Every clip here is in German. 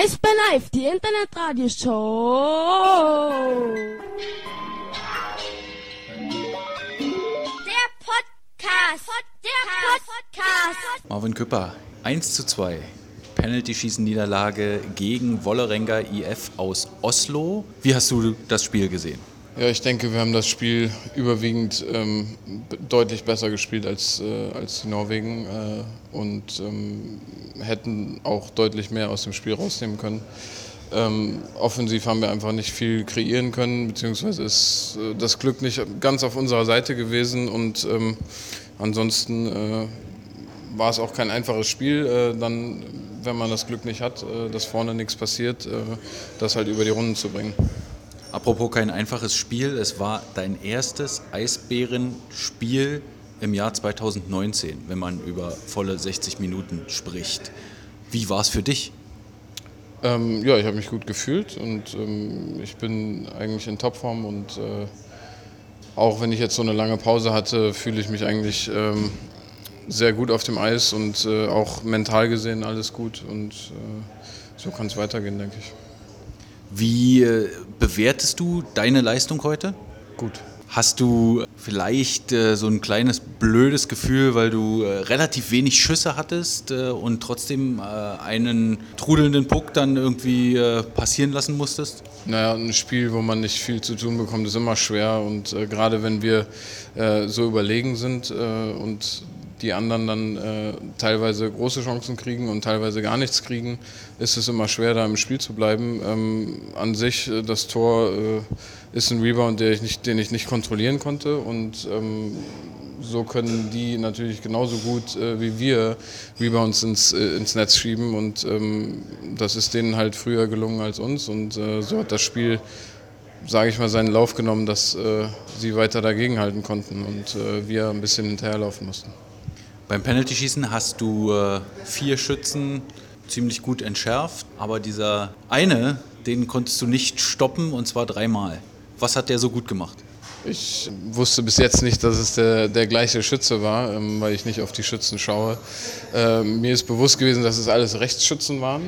Eisbär Live, die Internetradioshow. Der Podcast. Der Podcast. Marvin Küpper, 1 zu 2. Penalty-Schießen-Niederlage gegen Wollerenga IF aus Oslo. Wie hast du das Spiel gesehen? Ja, ich denke, wir haben das Spiel überwiegend ähm, deutlich besser gespielt als, äh, als die Norwegen äh, und ähm, hätten auch deutlich mehr aus dem Spiel rausnehmen können. Ähm, offensiv haben wir einfach nicht viel kreieren können, beziehungsweise ist äh, das Glück nicht ganz auf unserer Seite gewesen und ähm, ansonsten äh, war es auch kein einfaches Spiel. Äh, dann, wenn man das Glück nicht hat, äh, dass vorne nichts passiert, das halt über die Runden zu bringen. Apropos kein einfaches Spiel, es war dein erstes Eisbärenspiel im Jahr 2019, wenn man über volle 60 Minuten spricht. Wie war es für dich? Ähm, ja, ich habe mich gut gefühlt und ähm, ich bin eigentlich in Topform und äh, auch wenn ich jetzt so eine lange Pause hatte, fühle ich mich eigentlich ähm, sehr gut auf dem Eis und äh, auch mental gesehen alles gut und äh, so kann es weitergehen, denke ich. Wie äh, bewertest du deine Leistung heute? Gut. Hast du vielleicht äh, so ein kleines blödes Gefühl, weil du äh, relativ wenig Schüsse hattest äh, und trotzdem äh, einen trudelnden Puck dann irgendwie äh, passieren lassen musstest? Naja, ein Spiel, wo man nicht viel zu tun bekommt, ist immer schwer und gerade wenn wir so überlegen sind und die anderen dann äh, teilweise große Chancen kriegen und teilweise gar nichts kriegen, ist es immer schwer, da im Spiel zu bleiben. Ähm, an sich, äh, das Tor äh, ist ein Rebound, den ich nicht, den ich nicht kontrollieren konnte und ähm, so können die natürlich genauso gut äh, wie wir Rebounds ins, äh, ins Netz schieben und ähm, das ist denen halt früher gelungen als uns und so hat das Spiel sage ich mal, seinen Lauf genommen, dass äh, sie weiter dagegenhalten konnten und äh, wir ein bisschen hinterherlaufen mussten. Beim Penalty-Schießen hast du äh, vier Schützen ziemlich gut entschärft, aber dieser eine, den konntest du nicht stoppen und zwar dreimal. Was hat der so gut gemacht? Ich wusste bis jetzt nicht, dass es der, der gleiche Schütze war, ähm, weil ich nicht auf die Schützen schaue. Ähm, mir ist bewusst gewesen, dass es alles Rechtsschützen waren.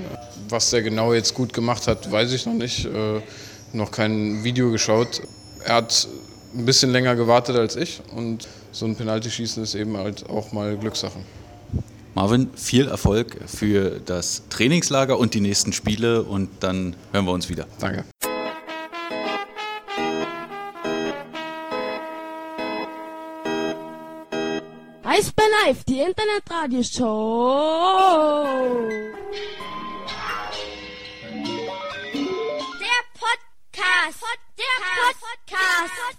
Was der genau jetzt gut gemacht hat, weiß ich noch nicht. Äh, noch kein Video geschaut. Er hat ein bisschen länger gewartet als ich und so ein Penaltyschießen ist eben halt auch mal Glückssache. Marvin, viel Erfolg für das Trainingslager und die nächsten Spiele und dann hören wir uns wieder. Danke. Eisbär Live, die Internetradioshow.